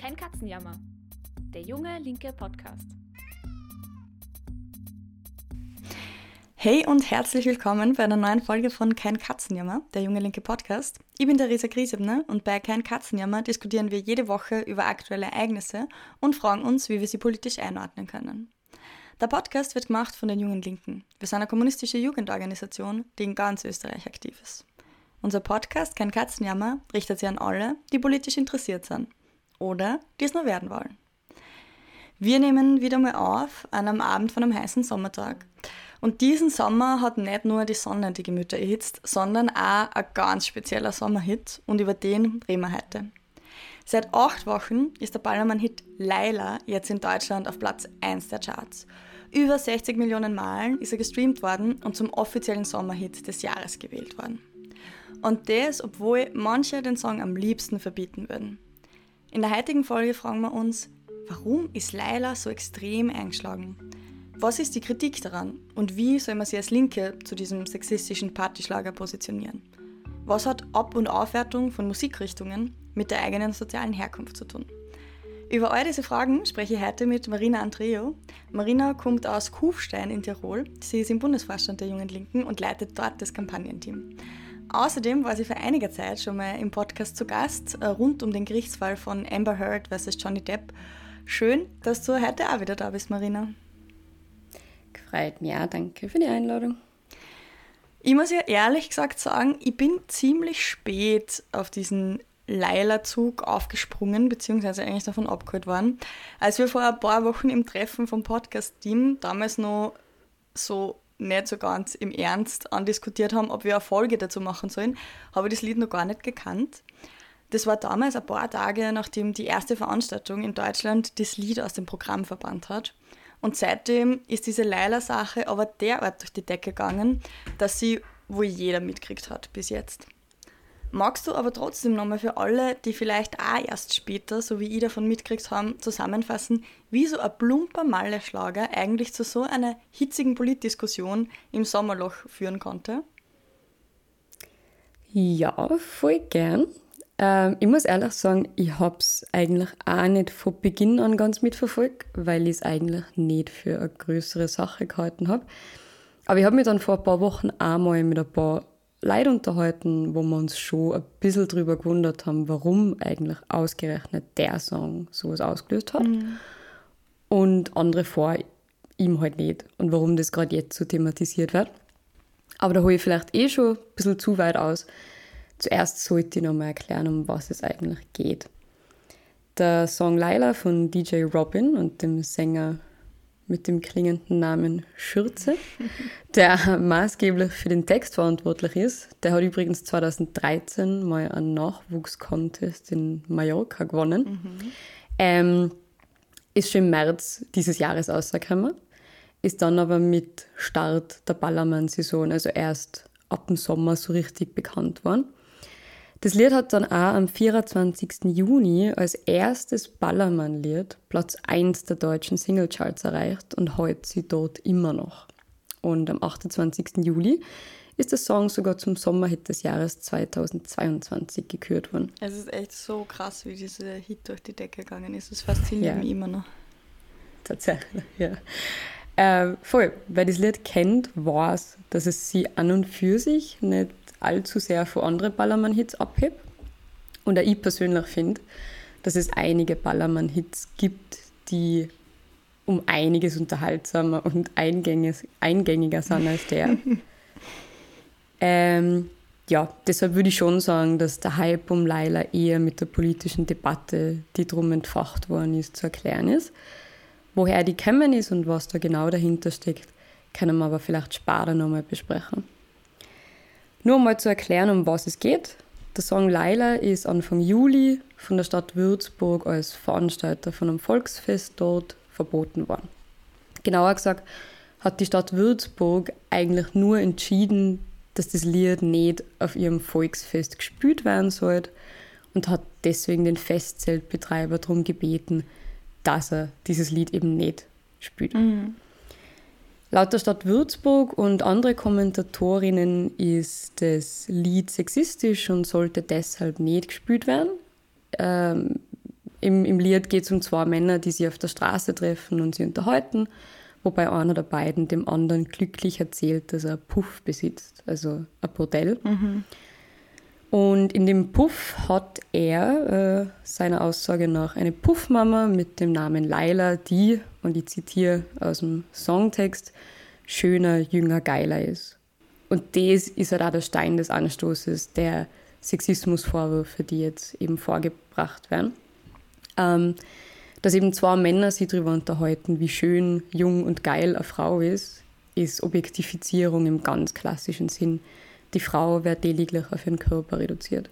Kein Katzenjammer. Der junge linke Podcast. Hey und herzlich willkommen bei einer neuen Folge von Kein Katzenjammer, der junge linke Podcast. Ich bin Theresa Griesebner und bei Kein Katzenjammer diskutieren wir jede Woche über aktuelle Ereignisse und fragen uns, wie wir sie politisch einordnen können. Der Podcast wird gemacht von den Jungen Linken. Wir sind eine kommunistische Jugendorganisation, die in ganz Österreich aktiv ist. Unser Podcast Kein Katzenjammer richtet sich an alle, die politisch interessiert sind oder die es nur werden wollen. Wir nehmen wieder mal auf an einem Abend von einem heißen Sommertag. Und diesen Sommer hat nicht nur die Sonne die Gemüter erhitzt, sondern auch ein ganz spezieller Sommerhit und über den reden wir heute. Seit acht Wochen ist der Ballermann-Hit Laila jetzt in Deutschland auf Platz 1 der Charts. Über 60 Millionen Malen ist er gestreamt worden und zum offiziellen Sommerhit des Jahres gewählt worden. Und das, obwohl manche den Song am liebsten verbieten würden. In der heutigen Folge fragen wir uns, warum ist Laila so extrem eingeschlagen? Was ist die Kritik daran und wie soll man sie als Linke zu diesem sexistischen Partyschlager positionieren? Was hat Ab- und Aufwertung von Musikrichtungen mit der eigenen sozialen Herkunft zu tun? Über all diese Fragen spreche ich heute mit Marina Andreo. Marina kommt aus Kufstein in Tirol. Sie ist im Bundesvorstand der Jungen Linken und leitet dort das Kampagnenteam. Außerdem war sie vor einiger Zeit schon mal im Podcast zu Gast äh, rund um den Gerichtsfall von Amber Heard vs. Johnny Depp. Schön, dass du heute auch wieder da bist, Marina. Freut mich auch, danke für die Einladung. Ich muss ja ehrlich gesagt sagen, ich bin ziemlich spät auf diesen Leila-Zug aufgesprungen, beziehungsweise eigentlich davon abgeholt worden. Als wir vor ein paar Wochen im Treffen vom Podcast-Team damals noch so nicht so ganz im Ernst andiskutiert haben, ob wir eine Folge dazu machen sollen, habe ich das Lied noch gar nicht gekannt. Das war damals ein paar Tage, nachdem die erste Veranstaltung in Deutschland das Lied aus dem Programm verbannt hat. Und seitdem ist diese Leila-Sache aber derart durch die Decke gegangen, dass sie wohl jeder mitgekriegt hat bis jetzt. Magst du aber trotzdem nochmal für alle, die vielleicht auch erst später, so wie ich davon mitgekriegt haben, zusammenfassen, wie so ein plumper Malle-Schlager eigentlich zu so einer hitzigen Politdiskussion im Sommerloch führen konnte? Ja, voll gern. Ähm, ich muss ehrlich sagen, ich habe es eigentlich auch nicht von Beginn an ganz mitverfolgt, weil ich es eigentlich nicht für eine größere Sache gehalten habe. Aber ich habe mich dann vor ein paar Wochen einmal mit ein paar Leute unterhalten, wo wir uns schon ein bisschen drüber gewundert haben, warum eigentlich ausgerechnet der Song sowas ausgelöst hat. Mhm. Und andere vor ihm halt nicht. Und warum das gerade jetzt so thematisiert wird. Aber da hole ich vielleicht eh schon ein bisschen zu weit aus. Zuerst sollte ich noch mal erklären, um was es eigentlich geht. Der Song Laila von DJ Robin und dem Sänger mit dem klingenden Namen Schürze, der maßgeblich für den Text verantwortlich ist. Der hat übrigens 2013 mal einen Nachwuchskontest in Mallorca gewonnen. Mhm. Ähm, ist schon im März dieses Jahres rausgekommen, ist dann aber mit Start der Ballermann-Saison, also erst ab dem Sommer so richtig bekannt worden. Das Lied hat dann auch am 24. Juni als erstes Ballermann-Lied Platz 1 der deutschen Singlecharts erreicht und heute sie dort immer noch. Und am 28. Juli ist der Song sogar zum Sommerhit des Jahres 2022 gekürt worden. Es ist echt so krass, wie dieser Hit durch die Decke gegangen ist. Es fasziniert ja. mich immer noch. Tatsächlich, ja. Äh, voll, wer das Lied kennt, weiß, dass es sie an und für sich nicht allzu sehr von anderen Ballermann-Hits abhebt. Und auch ich persönlich finde, dass es einige Ballermann-Hits gibt, die um einiges unterhaltsamer und eingängiger sind als der. ähm, ja, deshalb würde ich schon sagen, dass der Hype um Laila eher mit der politischen Debatte, die drum entfacht worden ist, zu erklären ist. Woher die kommen ist und was da genau dahinter steckt, können wir aber vielleicht später nochmal besprechen. Nur um mal zu erklären, um was es geht. Der Song Laila ist Anfang Juli von der Stadt Würzburg als Veranstalter von einem Volksfest dort verboten worden. Genauer gesagt hat die Stadt Würzburg eigentlich nur entschieden, dass das Lied nicht auf ihrem Volksfest gespielt werden sollte und hat deswegen den Festzeltbetreiber darum gebeten, dass er dieses Lied eben nicht spielt. Mhm. Laut der Stadt Würzburg und andere Kommentatorinnen ist das Lied sexistisch und sollte deshalb nicht gespielt werden. Ähm, im, im Lied geht es um zwei Männer, die sich auf der Straße treffen und sie unterhalten, wobei einer der beiden dem anderen glücklich erzählt, dass er Puff besitzt, also ein Bordell. Mhm. Und in dem Puff hat er äh, seiner Aussage nach eine Puffmama mit dem Namen Laila, die, und ich zitiere aus dem Songtext, schöner, jünger, geiler ist. Und das ist halt auch der Stein des Anstoßes der Sexismusvorwürfe, die jetzt eben vorgebracht werden. Ähm, dass eben zwei Männer sich darüber unterhalten, wie schön, jung und geil eine Frau ist, ist Objektifizierung im ganz klassischen Sinn die Frau wird lediglich auf ihren Körper reduziert.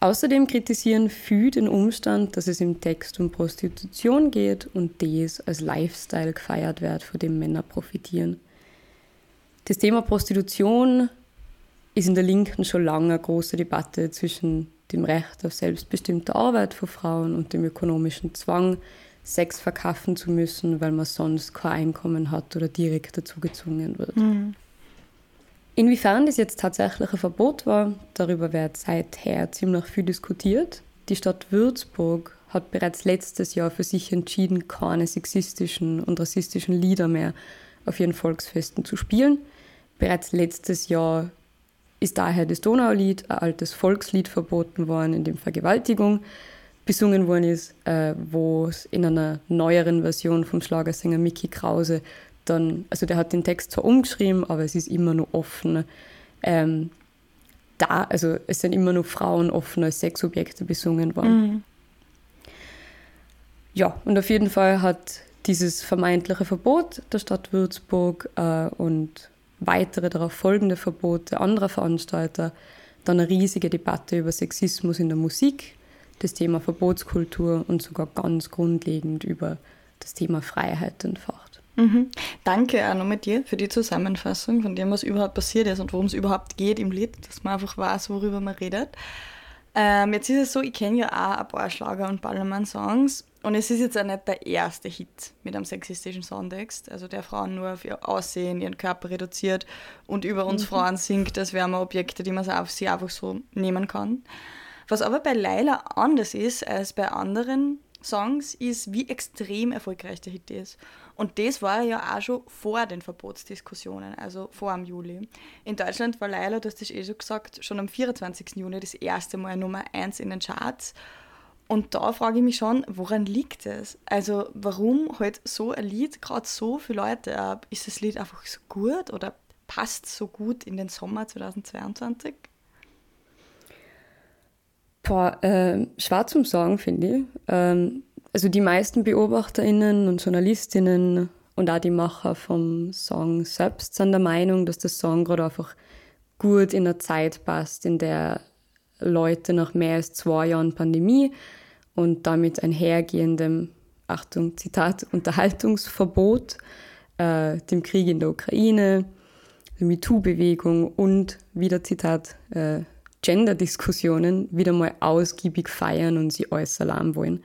Außerdem kritisieren viele den Umstand, dass es im Text um Prostitution geht und dies als Lifestyle gefeiert wird, von dem Männer profitieren. Das Thema Prostitution ist in der Linken schon lange eine große Debatte zwischen dem Recht auf selbstbestimmte Arbeit von Frauen und dem ökonomischen Zwang, Sex verkaufen zu müssen, weil man sonst kein Einkommen hat oder direkt dazu gezwungen wird. Mhm. Inwiefern das jetzt tatsächlich ein Verbot war, darüber wird seither ziemlich viel diskutiert. Die Stadt Würzburg hat bereits letztes Jahr für sich entschieden, keine sexistischen und rassistischen Lieder mehr auf ihren Volksfesten zu spielen. Bereits letztes Jahr ist daher das Donaulied, ein altes Volkslied, verboten worden, in dem Vergewaltigung besungen worden ist, äh, wo es in einer neueren Version vom Schlagersänger Mickey Krause dann, also der hat den Text zwar umgeschrieben, aber es ist immer noch offen. Ähm, da, also es sind immer noch Frauen offen als Sexobjekte besungen worden. Mhm. Ja, und auf jeden Fall hat dieses vermeintliche Verbot der Stadt Würzburg äh, und weitere darauf folgende Verbote anderer Veranstalter dann eine riesige Debatte über Sexismus in der Musik, das Thema Verbotskultur und sogar ganz grundlegend über das Thema Freiheit entfacht. Mhm. Danke auch nochmal dir für die Zusammenfassung von dem, was überhaupt passiert ist und worum es überhaupt geht im Lied, dass man einfach weiß, worüber man redet. Ähm, jetzt ist es so, ich kenne ja auch ein paar Schlager- und Ballermann-Songs und es ist jetzt auch nicht der erste Hit mit einem sexistischen Songtext, also der Frauen nur auf ihr Aussehen, ihren Körper reduziert und über uns mhm. Frauen singt, das wären Objekte, die man auf sie einfach so nehmen kann. Was aber bei Laila anders ist als bei anderen Songs, ist, wie extrem erfolgreich der Hit ist. Und das war ja auch schon vor den Verbotsdiskussionen, also vor dem Juli. In Deutschland war Leila, du hast das eh schon gesagt, schon am 24. Juni das erste Mal Nummer 1 in den Charts. Und da frage ich mich schon, woran liegt es? Also warum halt so ein Lied gerade so viele Leute ab? Ist das Lied einfach so gut oder passt so gut in den Sommer 2022? Boah, äh, schwer zum Sagen, finde ich. Ähm, also die meisten BeobachterInnen und JournalistInnen und auch die Macher vom Song selbst sind der Meinung, dass der Song gerade einfach gut in der Zeit passt, in der Leute nach mehr als zwei Jahren Pandemie und damit einhergehendem, Achtung, Zitat, Unterhaltungsverbot, äh, dem Krieg in der Ukraine, der MeToo-Bewegung und wieder Zitat, äh, Gender-Diskussionen wieder mal ausgiebig feiern und sie äußern haben wollen.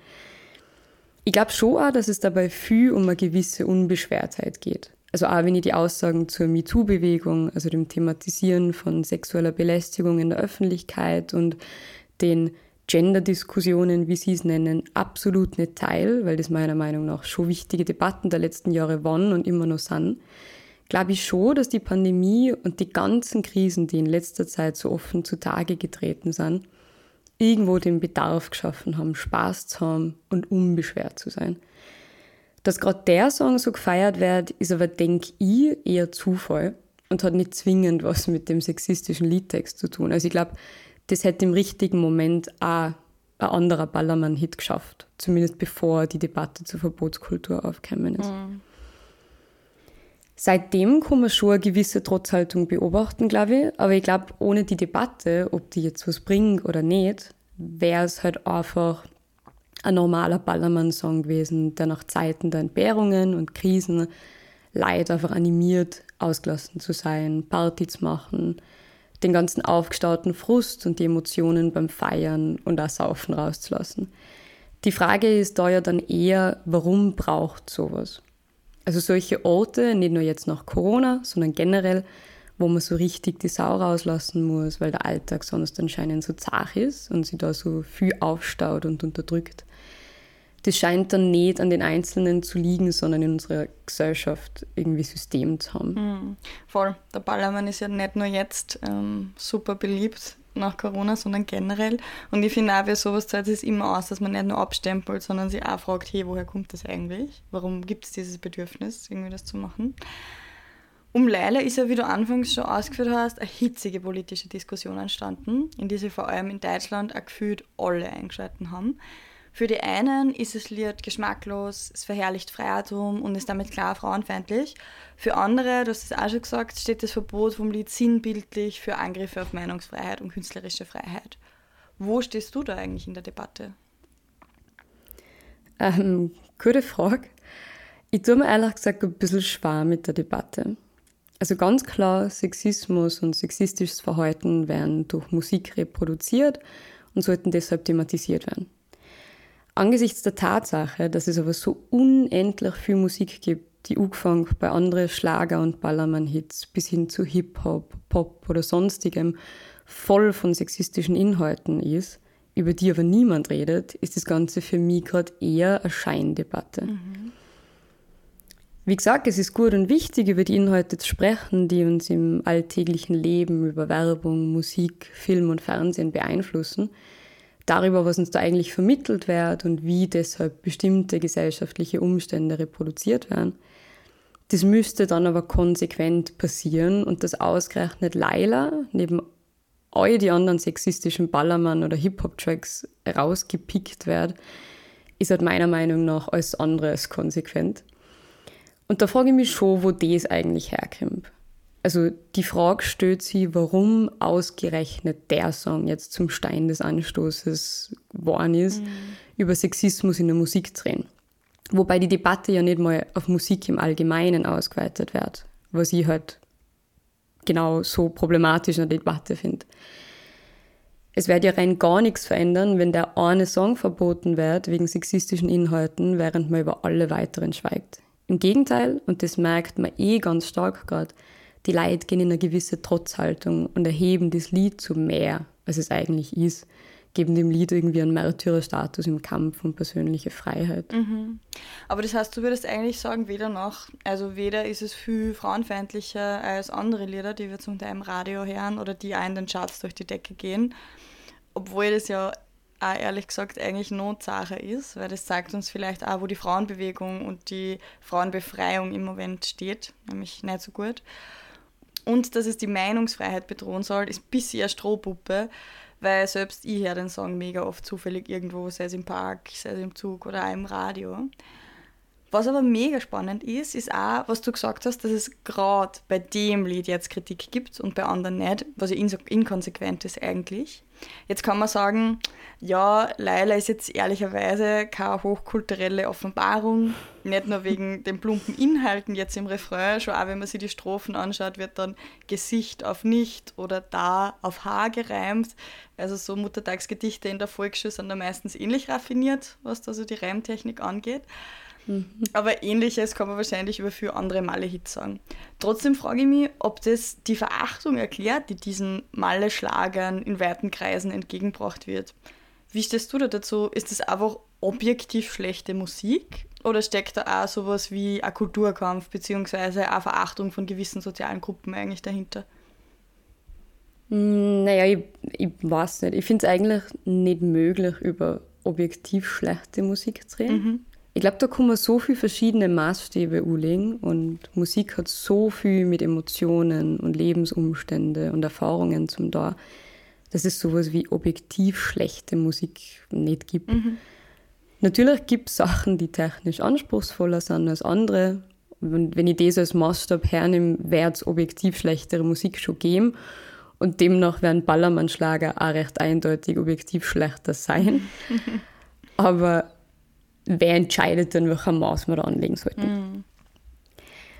Ich glaube schon auch, dass es dabei viel um eine gewisse Unbeschwertheit geht. Also auch wenn ich die Aussagen zur MeToo-Bewegung, also dem Thematisieren von sexueller Belästigung in der Öffentlichkeit und den Gender-Diskussionen, wie Sie es nennen, absolut nicht teil, weil das meiner Meinung nach schon wichtige Debatten der letzten Jahre waren und immer noch sind, glaube ich schon, dass die Pandemie und die ganzen Krisen, die in letzter Zeit so offen zutage getreten sind, irgendwo den Bedarf geschaffen haben, Spaß zu haben und unbeschwert zu sein. Dass gerade der Song so gefeiert wird, ist aber, denke ich, eher Zufall und hat nicht zwingend was mit dem sexistischen Liedtext zu tun. Also ich glaube, das hätte im richtigen Moment auch ein anderer Ballermann-Hit geschafft. Zumindest bevor die Debatte zur Verbotskultur aufgekommen ist. Mhm. Seitdem kann man schon eine gewisse Trotzhaltung beobachten, glaube ich. Aber ich glaube, ohne die Debatte, ob die jetzt was bringt oder nicht, wäre es halt einfach ein normaler Ballermann-Song gewesen, der nach Zeiten der Entbehrungen und Krisen Leid einfach animiert, ausgelassen zu sein, Party zu machen, den ganzen aufgestauten Frust und die Emotionen beim Feiern und auch Saufen rauszulassen. Die Frage ist da ja dann eher, warum braucht sowas? Also solche Orte, nicht nur jetzt nach Corona, sondern generell, wo man so richtig die Sau rauslassen muss, weil der Alltag sonst anscheinend so zart ist und sie da so viel aufstaut und unterdrückt. Das scheint dann nicht an den Einzelnen zu liegen, sondern in unserer Gesellschaft irgendwie System zu haben. Mhm. Voll. Der Ballermann ist ja nicht nur jetzt ähm, super beliebt nach Corona, sondern generell. Und ich finde auch, wie sowas zahlt es immer aus, dass man nicht nur abstempelt, sondern sich auch fragt, hey, woher kommt das eigentlich? Warum gibt es dieses Bedürfnis, irgendwie das zu machen? Um Leila ist ja, wie du anfangs schon ausgeführt hast, eine hitzige politische Diskussion entstanden, in die sich vor allem in Deutschland auch gefühlt alle eingeschalten haben. Für die einen ist das Lied geschmacklos, es verherrlicht Freiratum und ist damit klar frauenfeindlich. Für andere, du hast es auch schon gesagt, steht das Verbot vom Lied sinnbildlich für Angriffe auf Meinungsfreiheit und künstlerische Freiheit. Wo stehst du da eigentlich in der Debatte? Ähm, gute Frage. Ich tue mir ehrlich gesagt ein bisschen schwer mit der Debatte. Also ganz klar, Sexismus und sexistisches Verhalten werden durch Musik reproduziert und sollten deshalb thematisiert werden. Angesichts der Tatsache, dass es aber so unendlich viel Musik gibt, die angefangen bei anderen Schlager- und Ballermann-Hits bis hin zu Hip-Hop, Pop oder sonstigem voll von sexistischen Inhalten ist, über die aber niemand redet, ist das Ganze für mich gerade eher eine Scheindebatte. Mhm. Wie gesagt, es ist gut und wichtig, über die Inhalte zu sprechen, die uns im alltäglichen Leben über Werbung, Musik, Film und Fernsehen beeinflussen. Darüber, was uns da eigentlich vermittelt wird und wie deshalb bestimmte gesellschaftliche Umstände reproduziert werden. Das müsste dann aber konsequent passieren und das ausgerechnet Laila neben all die anderen sexistischen Ballermann- oder Hip-Hop-Tracks rausgepickt wird, ist halt meiner Meinung nach alles andere als konsequent. Und da frage ich mich schon, wo das eigentlich herkommt. Also die Frage stellt sich, warum ausgerechnet der Song jetzt zum Stein des Anstoßes geworden ist, mhm. über Sexismus in der Musik zu reden. Wobei die Debatte ja nicht mal auf Musik im Allgemeinen ausgeweitet wird, was ich halt genau so problematisch in der Debatte finde. Es wird ja rein gar nichts verändern, wenn der eine Song verboten wird wegen sexistischen Inhalten, während man über alle weiteren schweigt. Im Gegenteil, und das merkt man eh ganz stark gerade, die Leute gehen in eine gewisse Trotzhaltung und erheben das Lied zu mehr, als es eigentlich ist, geben dem Lied irgendwie einen Märtyrerstatus im Kampf um persönliche Freiheit. Mhm. Aber das heißt, du würdest eigentlich sagen, weder noch, also weder ist es viel frauenfeindlicher als andere Lieder, die wir zum Teil im Radio hören oder die auch in den Charts durch die Decke gehen, obwohl das ja auch ehrlich gesagt eigentlich Notsache ist, weil das zeigt uns vielleicht auch, wo die Frauenbewegung und die Frauenbefreiung im Moment steht, nämlich nicht so gut. Und dass es die Meinungsfreiheit bedrohen soll, ist ein bisschen Strohpuppe, weil selbst ich höre den Song mega oft zufällig irgendwo, sei es im Park, sei es im Zug oder auch im Radio. Was aber mega spannend ist, ist auch, was du gesagt hast, dass es gerade bei dem Lied jetzt Kritik gibt und bei anderen nicht, was ja inkonsequent ist eigentlich. Jetzt kann man sagen, ja, Laila ist jetzt ehrlicherweise keine hochkulturelle Offenbarung, nicht nur wegen den plumpen Inhalten jetzt im Refrain, schon auch wenn man sich die Strophen anschaut, wird dann Gesicht auf nicht oder da auf Haar gereimt. Also so Muttertagsgedichte in der Volksschule sind da meistens ähnlich raffiniert, was da so die Reimtechnik angeht. Mhm. Aber ähnliches kann man wahrscheinlich über viele andere Malle-Hits sagen. Trotzdem frage ich mich, ob das die Verachtung erklärt, die diesen Malle-Schlagern in weiten Kreisen entgegengebracht wird. Wie stehst du da dazu? Ist das einfach objektiv schlechte Musik? Oder steckt da auch sowas wie ein Kulturkampf bzw. eine Verachtung von gewissen sozialen Gruppen eigentlich dahinter? Hm, naja, ich, ich weiß nicht. Ich finde es eigentlich nicht möglich, über objektiv schlechte Musik zu reden. Mhm. Ich glaube, da kann man so viele verschiedene Maßstäbe anlegen und Musik hat so viel mit Emotionen und Lebensumstände und Erfahrungen zum da, dass es sowas wie objektiv schlechte Musik nicht gibt. Mhm. Natürlich gibt es Sachen, die technisch anspruchsvoller sind als andere. Und wenn ich das als Maßstab hernehme, wird es objektiv schlechtere Musik schon geben. Und demnach werden Ballermann-Schlager auch recht eindeutig objektiv schlechter sein. Aber wer entscheidet dann, welcher Maß wir da anlegen sollten. Mhm.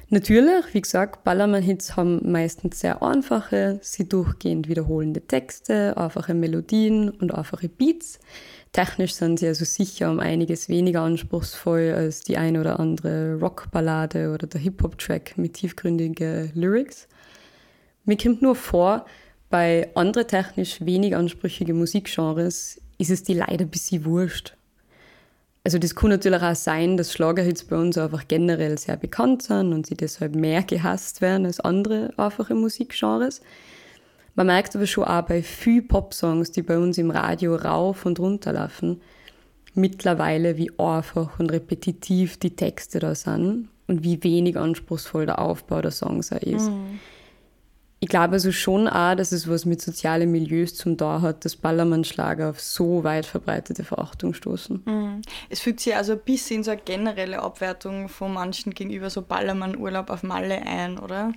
Natürlich, wie gesagt, Ballermann-Hits haben meistens sehr einfache, sie durchgehend wiederholende Texte, einfache Melodien und einfache Beats. Technisch sind sie also sicher um einiges weniger anspruchsvoll als die eine oder andere Rockballade oder der Hip-Hop-Track mit tiefgründigen Lyrics. Mir kommt nur vor, bei anderen technisch wenig ansprüchigen Musikgenres ist es die leider ein bisschen wurscht. Also das kann natürlich auch sein, dass Schlagerhits bei uns einfach generell sehr bekannt sind und sie deshalb mehr gehasst werden als andere einfache Musikgenres. Man merkt aber schon auch bei vielen Popsongs, die bei uns im Radio rauf und runter laufen, mittlerweile, wie einfach und repetitiv die Texte da sind und wie wenig anspruchsvoll der Aufbau der Songs auch ist. Mhm. Ich glaube also schon auch, dass es was mit sozialen Milieus zum da hat, dass Ballermannschlager auf so weit verbreitete Verachtung stoßen. Mhm. Es fügt sich also ein bisschen so eine generelle Abwertung von manchen gegenüber so Ballermann-Urlaub auf Malle ein, oder?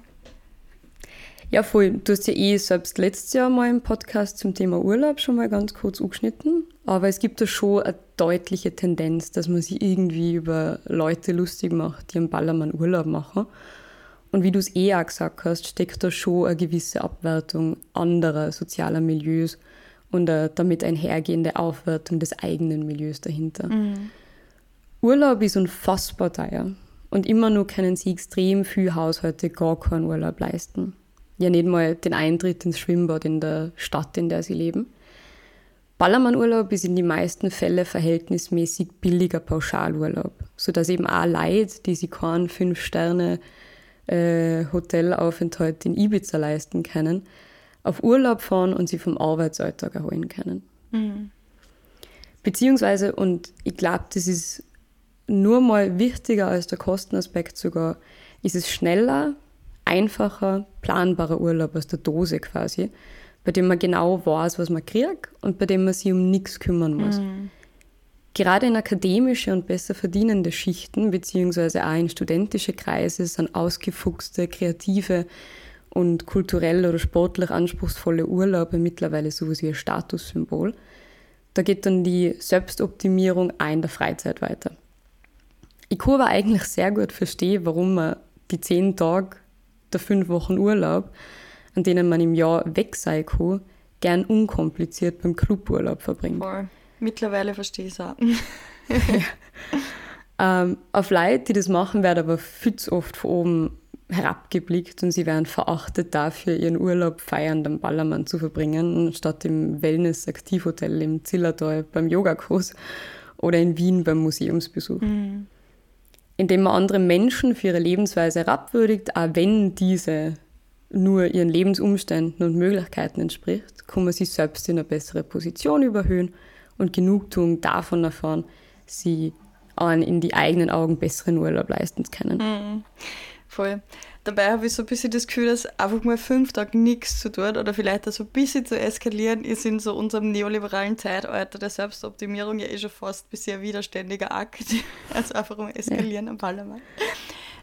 Ja, voll. Du hast ja eh selbst letztes Jahr mal im Podcast zum Thema Urlaub schon mal ganz kurz angeschnitten. Aber es gibt da schon eine deutliche Tendenz, dass man sich irgendwie über Leute lustig macht, die am Ballermann Urlaub machen. Und wie du es eh auch gesagt hast, steckt da schon eine gewisse Abwertung anderer sozialer Milieus und eine damit einhergehende Aufwertung des eigenen Milieus dahinter. Mhm. Urlaub ist unfassbar teuer und immer nur können sie extrem viel Haushalte gar keinen Urlaub leisten ja nicht mal den Eintritt ins Schwimmbad in der Stadt, in der sie leben. Ballermannurlaub ist in den meisten Fällen verhältnismäßig billiger Pauschalurlaub, sodass eben auch Leute, die sich keinen Fünf-Sterne-Hotelaufenthalt äh, in Ibiza leisten können, auf Urlaub fahren und sie vom Arbeitsalltag erholen können. Mhm. Beziehungsweise, und ich glaube, das ist nur mal wichtiger als der Kostenaspekt sogar, ist es schneller, einfacher, planbarer Urlaub aus der Dose quasi, bei dem man genau weiß, was man kriegt und bei dem man sich um nichts kümmern muss. Mhm. Gerade in akademische und besser verdienende Schichten, beziehungsweise auch in studentische Kreise, sind ausgefuchste, kreative und kulturell oder sportlich anspruchsvolle Urlaube mittlerweile sowas wie ein Statussymbol. Da geht dann die Selbstoptimierung auch in der Freizeit weiter. Ich kann aber eigentlich sehr gut verstehen, warum man die zehn Tage der fünf Wochen Urlaub, an denen man im Jahr weg sein kann, gern unkompliziert beim Cluburlaub verbringt. Voll. Mittlerweile verstehe ich es auch. ja. ähm, auf Leute, die das machen, werden aber viel zu oft von oben herabgeblickt und sie werden verachtet dafür, ihren Urlaub feiernd am Ballermann zu verbringen, statt im Wellness-Aktivhotel im Zillertal beim Yogakurs oder in Wien beim Museumsbesuch. Mhm indem man andere Menschen für ihre Lebensweise herabwürdigt, auch wenn diese nur ihren Lebensumständen und Möglichkeiten entspricht, kann man sich selbst in eine bessere Position überhöhen und Genugtuung davon erfahren, sie einen in die eigenen Augen besseren Urlaub leisten zu können. Mhm. Voll. Dabei habe ich so ein bisschen das Gefühl, dass einfach mal fünf Tage nichts zu tun oder vielleicht auch so ein bisschen zu eskalieren ist in so unserem neoliberalen Zeitalter der Selbstoptimierung ja eh schon fast ein bisschen ein widerständiger Akt. Also einfach mal eskalieren ja. am Ballermann.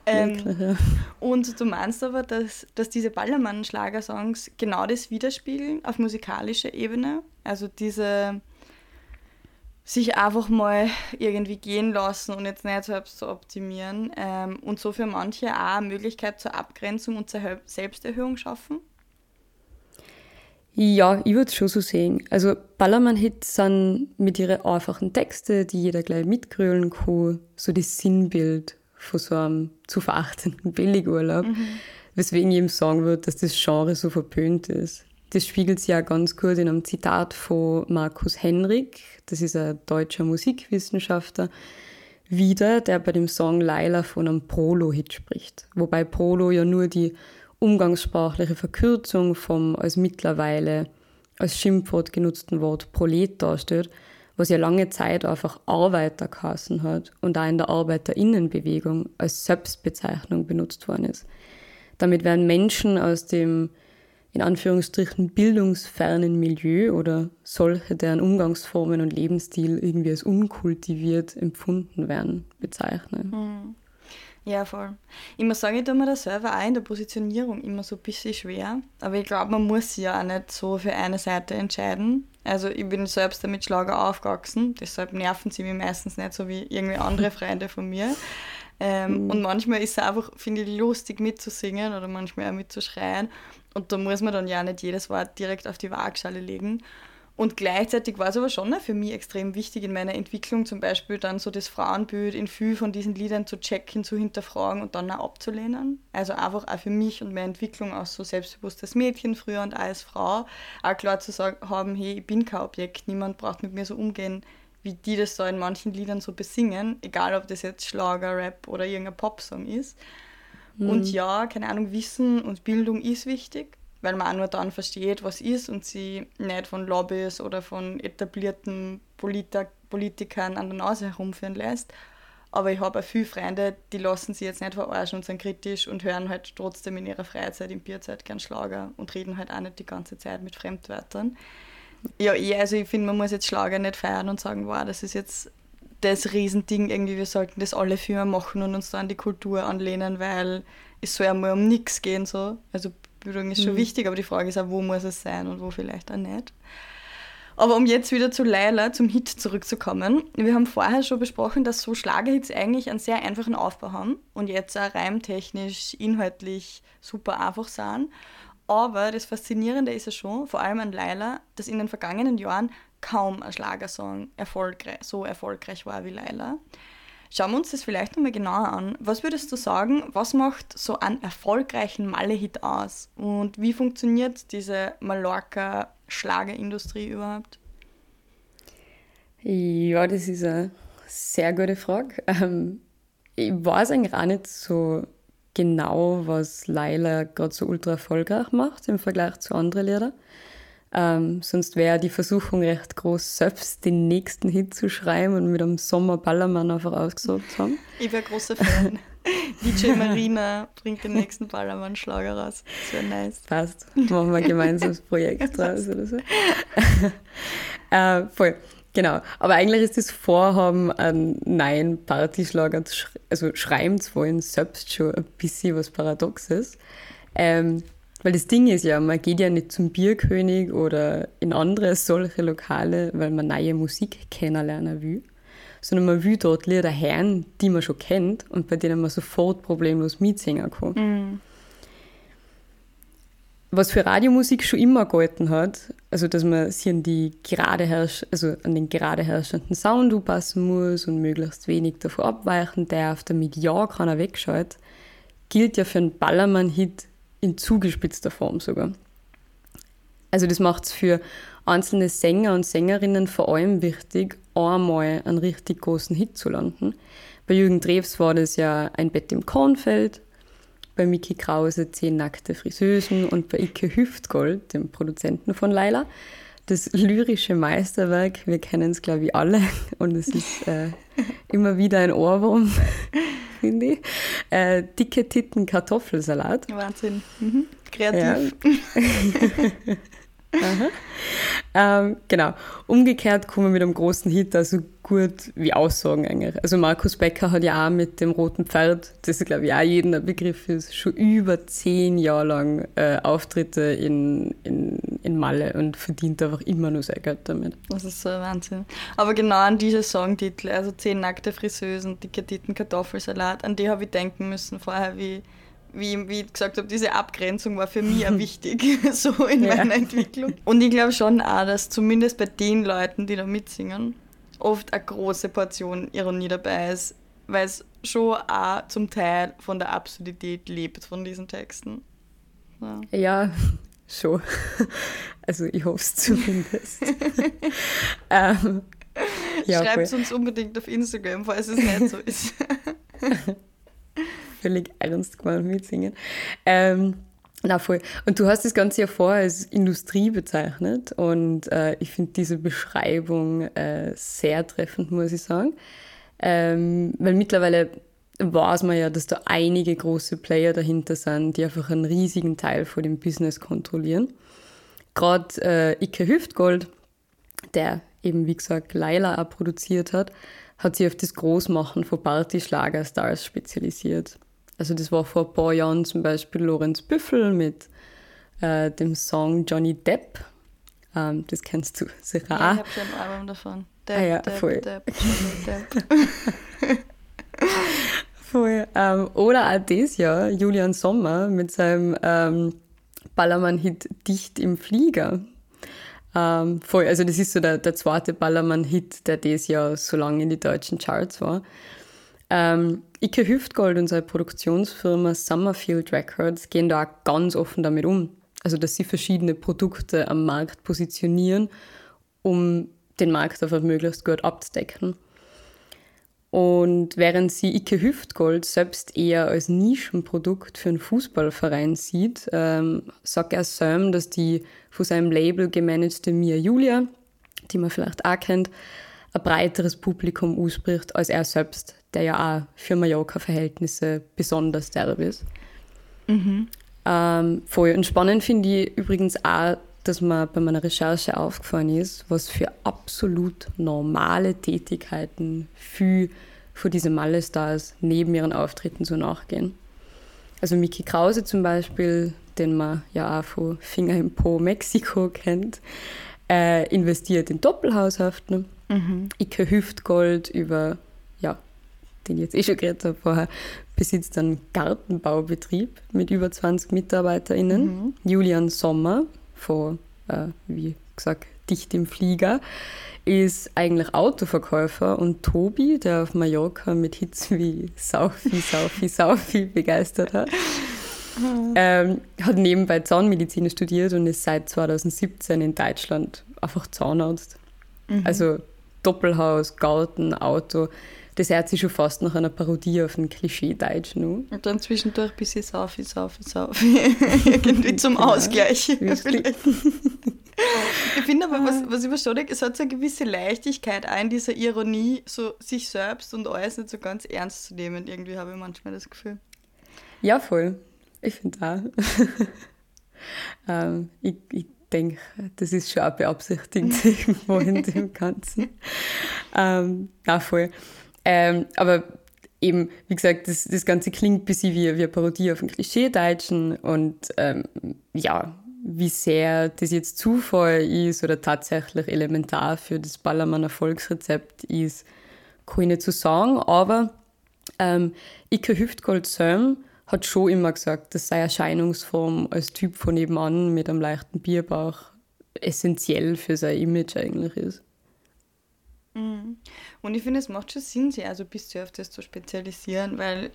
Ähm, ja. Und du meinst aber, dass, dass diese Ballermann-Schlagersongs genau das widerspiegeln auf musikalischer Ebene? Also diese sich einfach mal irgendwie gehen lassen und jetzt nicht selbst zu optimieren ähm, und so für manche auch eine Möglichkeit zur Abgrenzung und zur Selbsterhöhung schaffen? Ja, ich würde es schon so sehen. Also Ballermann-Hits sind mit ihren einfachen Texten, die jeder gleich mitgrölen kann, so das Sinnbild von so einem zu verachtenden Billigurlaub. Mhm. Weswegen ich ihm sagen würde, dass das Genre so verpönt ist. Das spiegelt sich ja ganz gut in einem Zitat von Markus Henrik, das ist ein deutscher Musikwissenschaftler, wieder, der bei dem Song Laila von einem Prolo-Hit spricht. Wobei Prolo ja nur die umgangssprachliche Verkürzung vom als mittlerweile als Schimpfwort genutzten Wort Prolet darstellt, was ja lange Zeit einfach Arbeiter geheißen hat und auch in der Arbeiterinnenbewegung als Selbstbezeichnung benutzt worden ist. Damit werden Menschen aus dem in Anführungsstrichen bildungsfernen Milieu oder solche, deren Umgangsformen und Lebensstil irgendwie als unkultiviert empfunden werden, bezeichnen. Hm. Ja, voll. Ich muss sagen, ich tue mir das selber auch in der Positionierung immer so ein bisschen schwer. Aber ich glaube, man muss sich ja auch nicht so für eine Seite entscheiden. Also ich bin selbst damit Schlager aufgewachsen, deshalb nerven sie mich meistens nicht so wie irgendwie andere Freunde von mir. Ähm, mhm. Und manchmal ist es einfach, finde ich, lustig mitzusingen oder manchmal auch mitzuschreien. Und da muss man dann ja nicht jedes Wort direkt auf die Waagschale legen. Und gleichzeitig war es aber schon für mich extrem wichtig in meiner Entwicklung, zum Beispiel dann so das Frauenbild in viel von diesen Liedern zu checken, zu hinterfragen und dann auch abzulehnen. Also einfach auch für mich und meine Entwicklung als so selbstbewusstes Mädchen früher und auch als Frau auch klar zu sagen haben, hey, ich bin kein Objekt, niemand braucht mit mir so umgehen, wie die das da in manchen Liedern so besingen, egal ob das jetzt Schlager, Rap oder irgendein Popsong ist. Mhm. Und ja, keine Ahnung, Wissen und Bildung ist wichtig, weil man auch nur dann versteht, was ist und sie nicht von Lobbys oder von etablierten Polit Politikern an der Nase herumführen lässt. Aber ich habe auch viele Freunde, die lassen sich jetzt nicht verarschen und sind kritisch und hören halt trotzdem in ihrer Freizeit, in Bierzeit gern Schlager und reden halt auch nicht die ganze Zeit mit Fremdwörtern. Ja, eh, also ich finde, man muss jetzt Schlager nicht feiern und sagen, wow, das ist jetzt das Riesending irgendwie, wir sollten das alle Firmen machen und uns da an die Kultur anlehnen, weil es soll ja mal um nichts gehen. So. Also Bildung ist schon mhm. wichtig, aber die Frage ist auch, wo muss es sein und wo vielleicht auch nicht. Aber um jetzt wieder zu Laila, zum Hit zurückzukommen. Wir haben vorher schon besprochen, dass so Schlagerhits eigentlich einen sehr einfachen Aufbau haben und jetzt auch reimtechnisch, inhaltlich super einfach sind. Aber das Faszinierende ist ja schon, vor allem an Laila, dass in den vergangenen Jahren kaum ein Schlagersong erfolgreich, so erfolgreich war wie Laila. Schauen wir uns das vielleicht nochmal genauer an. Was würdest du sagen, was macht so einen erfolgreichen Malle-Hit aus? Und wie funktioniert diese Mallorca-Schlagerindustrie überhaupt? Ja, das ist eine sehr gute Frage. Ähm, ich weiß eigentlich auch nicht so genau, was Laila gerade so ultra erfolgreich macht im Vergleich zu anderen Liedern. Ähm, sonst wäre die Versuchung recht groß, selbst den nächsten Hit zu schreiben und mit einem Sommer Ballermann einfach ausgesucht zu haben. Ich wäre großer Fan. DJ Marina bringt den nächsten Ballermann-Schlager raus. Das wäre nice. Passt. Machen wir ein gemeinsames Projekt draus oder so. äh, voll. Genau, aber eigentlich ist das Vorhaben, einen neuen Partyschlager zu sch also schreiben zu wollen, selbst schon ein bisschen was Paradoxes. Ähm, weil das Ding ist ja, man geht ja nicht zum Bierkönig oder in andere solche Lokale, weil man neue Musik kennenlernen will, sondern man will dort Lieder hören, die man schon kennt und bei denen man sofort problemlos mitsingen kann. Mhm was für Radiomusik schon immer gehalten hat, also dass man sich an, die gerade herrsch also an den gerade herrschenden Sound anpassen muss und möglichst wenig davon abweichen darf, damit ja keiner wegschaut, gilt ja für einen Ballermann-Hit in zugespitzter Form sogar. Also das macht es für einzelne Sänger und Sängerinnen vor allem wichtig, einmal einen richtig großen Hit zu landen. Bei Jürgen Drews war das ja ein Bett im Kornfeld, bei Miki Krause Zehn nackte Friseusen und bei Ike Hüftgold, dem Produzenten von Laila, das lyrische Meisterwerk. Wir kennen es, glaube ich, alle und es ist äh, immer wieder ein Ohrwurm, finde ich. Äh, dicke Titten Kartoffelsalat. Wahnsinn. Mhm. Kreativ. Ja. ähm, genau. Umgekehrt kommen wir mit einem großen Hit also gut wie Aussagen eigentlich. Also Markus Becker hat ja auch mit dem Roten Pferd, das glaube ich auch jedem ein Begriff ist, schon über zehn Jahre lang äh, Auftritte in, in, in Malle und verdient einfach immer nur sein Geld damit. Das ist so ein Wahnsinn. Aber genau an diese Songtitel, also zehn nackte Friseusen, dicke Titten, Kartoffelsalat, an die habe ich denken müssen vorher, wie wie, wie ich gesagt habe, diese Abgrenzung war für mich auch wichtig, so in ja. meiner Entwicklung. Und ich glaube schon auch, dass zumindest bei den Leuten, die da mitsingen, oft eine große Portion Ironie dabei ist, weil es schon auch zum Teil von der Absurdität lebt, von diesen Texten. Ja, ja schon. Also ich hoffe es zumindest. ähm, ja, Schreibt es uns unbedingt auf Instagram, falls es nicht so ist völlig ernst gemeint mitsingen. Ähm, na voll. Und du hast das Ganze ja vorher als Industrie bezeichnet und äh, ich finde diese Beschreibung äh, sehr treffend, muss ich sagen. Ähm, weil mittlerweile weiß man ja, dass da einige große Player dahinter sind, die einfach einen riesigen Teil von dem Business kontrollieren. Gerade äh, Ike Hüftgold, der eben, wie gesagt, Laila auch produziert hat, hat sich auf das Großmachen von Party-Schlager-Stars spezialisiert. Also das war vor ein paar Jahren zum Beispiel Lorenz Büffel mit äh, dem Song Johnny Depp. Ähm, das kennst du sicher auch. Ja, ich habe schon ein Album davon. Depp, ah ja, Depp, voll. Depp, Johnny Depp. voll. Ähm, oder auch dieses Jahr Julian Sommer mit seinem ähm, Ballermann-Hit Dicht im Flieger. Ähm, voll, also das ist so der, der zweite Ballermann-Hit, der dieses Jahr so lange in die deutschen Charts war. Ähm, Ike Hüftgold, unsere Produktionsfirma Summerfield Records, gehen da auch ganz offen damit um. Also, dass sie verschiedene Produkte am Markt positionieren, um den Markt einfach möglichst gut abzudecken. Und während sie Ike Hüftgold selbst eher als Nischenprodukt für einen Fußballverein sieht, ähm, sagt er Sam, dass die von seinem Label gemanagte Mia Julia, die man vielleicht auch kennt, ein breiteres Publikum ausbricht als er selbst, der ja auch für Mallorca-Verhältnisse besonders derb ist. Mhm. Ähm, voll. Und spannend finde ich übrigens auch, dass mir bei meiner Recherche aufgefallen ist, was für absolut normale Tätigkeiten für, für diese Malle-Stars neben ihren Auftritten so nachgehen. Also Miki Krause zum Beispiel, den man ja auch von Finger im Po Mexiko kennt, äh, investiert in Doppelhaushaften. Mhm. Ike Hüftgold über, den ich jetzt eh schon geredet habe vorher, besitzt einen Gartenbaubetrieb mit über 20 MitarbeiterInnen. Mhm. Julian Sommer von, äh, wie gesagt, dicht im Flieger, ist eigentlich Autoverkäufer und Tobi, der auf Mallorca mit Hits wie Saufi, Saufi, Saufi begeistert hat, ähm, hat nebenbei Zahnmedizin studiert und ist seit 2017 in Deutschland einfach Zahnarzt. Mhm. Also Doppelhaus, Garten, Auto. Das hört sich schon fast nach einer Parodie auf ein Klischee-Deutsch an. Und dann zwischendurch ein bisschen Saufi, Saufi, Saufi. Irgendwie zum genau. Ausgleich. ich finde aber, was, was ich verstehe, es hat so eine gewisse Leichtigkeit auch in dieser Ironie, so sich selbst und alles nicht so ganz ernst zu nehmen. Irgendwie habe ich manchmal das Gefühl. Ja, voll. Ich finde auch. ähm, ich, ich denke, das ist schon auch beabsichtigt irgendwo in dem Ganzen. Ähm, ja, voll. Ähm, aber eben, wie gesagt, das, das Ganze klingt ein bisschen wie, wie eine Parodie auf den Klischee-Deutschen und ähm, ja, wie sehr das jetzt Zufall ist oder tatsächlich elementar für das Ballermann Erfolgsrezept ist, kann ich nicht so sagen, aber ähm, Ike Hüftgold-Söm hat schon immer gesagt, dass seine Erscheinungsform als Typ von nebenan mit einem leichten Bierbauch essentiell für sein Image eigentlich ist. Mhm. Und ich finde, es macht schon Sinn, sich also bis zu auf das zu spezialisieren, weil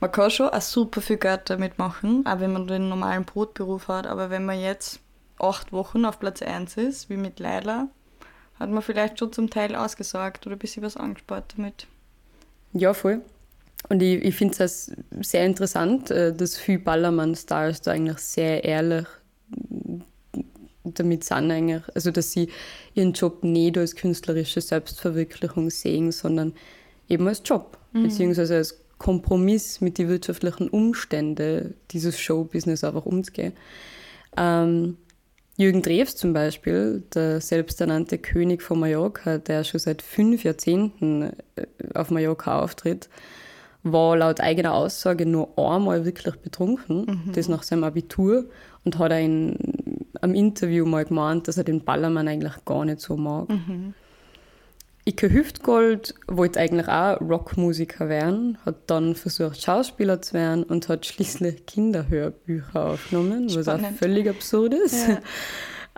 man kann schon auch super viel Geld damit machen, auch wenn man den normalen Brotberuf hat. Aber wenn man jetzt acht Wochen auf Platz 1 ist, wie mit Leila, hat man vielleicht schon zum Teil ausgesagt oder ein bisschen was angespart damit. Ja, voll. Und ich, ich finde es sehr interessant, äh, dass viele Ballermann-Stars da eigentlich sehr ehrlich damit sind eigentlich, also dass sie ihren Job nicht als künstlerische Selbstverwirklichung sehen, sondern eben als Job, mhm. beziehungsweise als Kompromiss mit den wirtschaftlichen Umständen dieses Showbusiness einfach umzugehen. Ähm, Jürgen Drews zum Beispiel, der selbsternannte König von Mallorca, der schon seit fünf Jahrzehnten äh, auf Mallorca auftritt, war laut eigener Aussage nur einmal wirklich betrunken, mhm. das nach seinem Abitur, und hat in einem Interview mal gemeint, dass er den Ballermann eigentlich gar nicht so mag. Mhm. Ike Hüftgold wollte eigentlich auch Rockmusiker werden, hat dann versucht, Schauspieler zu werden und hat schließlich Kinderhörbücher aufgenommen, Spannend. was auch völlig absurd ist. Ja.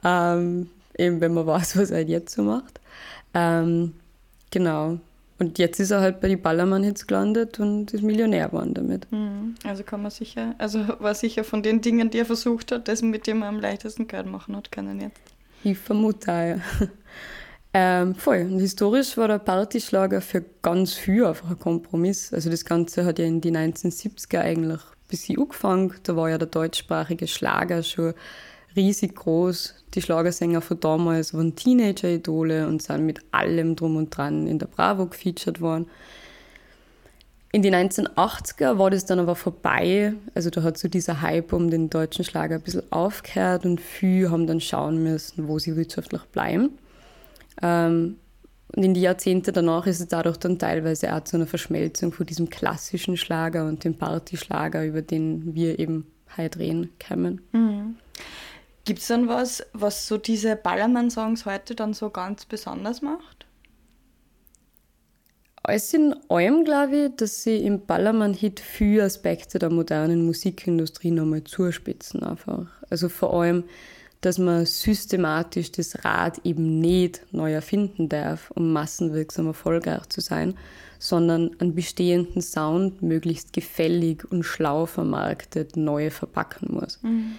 ähm, eben wenn man weiß, was er jetzt so macht. Ähm, genau. Und jetzt ist er halt bei den Ballermann-Hits gelandet und ist Millionär geworden damit. Mhm. Also kann man sicher, also war sicher von den Dingen, die er versucht hat, das mit dem er am leichtesten Geld machen hat, kann er jetzt. Ich vermute auch, ja. Ähm, voll. Und historisch war der Partyschlager für ganz viel einfach ein Kompromiss. Also das Ganze hat ja in die 1970er eigentlich bis bisschen angefangen. Da war ja der deutschsprachige Schlager schon riesig groß. Die Schlagersänger von damals waren Teenager-Idole und sind mit allem drum und dran in der Bravo gefeatured worden. In die 1980er war das dann aber vorbei. Also da hat so dieser Hype um den deutschen Schlager ein bisschen aufgehört und viele haben dann schauen müssen, wo sie wirtschaftlich bleiben. Ähm, und in die Jahrzehnte danach ist es dadurch dann teilweise auch zu einer Verschmelzung von diesem klassischen Schlager und dem Partyschlager, über den wir eben heute reden können. Mhm. Gibt es dann was, was so diese Ballermann-Songs heute dann so ganz besonders macht? Alles in allem glaube ich, dass sie im Ballermann-Hit viele Aspekte der modernen Musikindustrie nochmal zuspitzen einfach. Also vor allem dass man systematisch das Rad eben nicht neu erfinden darf, um massenwirksam erfolgreich zu sein, sondern einen bestehenden Sound möglichst gefällig und schlau vermarktet neu verpacken muss. Mhm.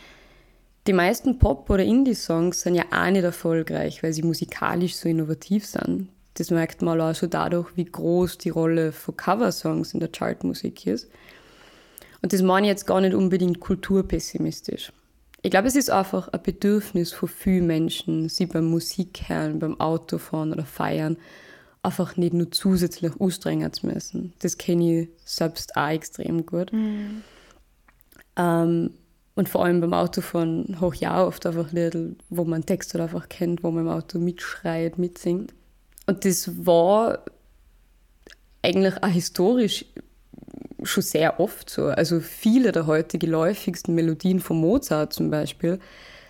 Die meisten Pop- oder Indie-Songs sind ja auch nicht erfolgreich, weil sie musikalisch so innovativ sind. Das merkt man auch schon dadurch, wie groß die Rolle von Coversongs in der Chartmusik ist. Und das meine ich jetzt gar nicht unbedingt kulturpessimistisch. Ich glaube, es ist einfach ein Bedürfnis von vielen Menschen, sie beim Musikhören, beim Autofahren oder Feiern einfach nicht nur zusätzlich anstrengen zu müssen. Das kenne ich selbst auch extrem gut. Mhm. Ähm, und vor allem beim Autofahren hoch ja oft einfach Lieder, wo man Text halt einfach kennt, wo man im Auto mitschreit, mitsingt. Und das war eigentlich auch historisch schon sehr oft so. Also viele der heute geläufigsten Melodien von Mozart zum Beispiel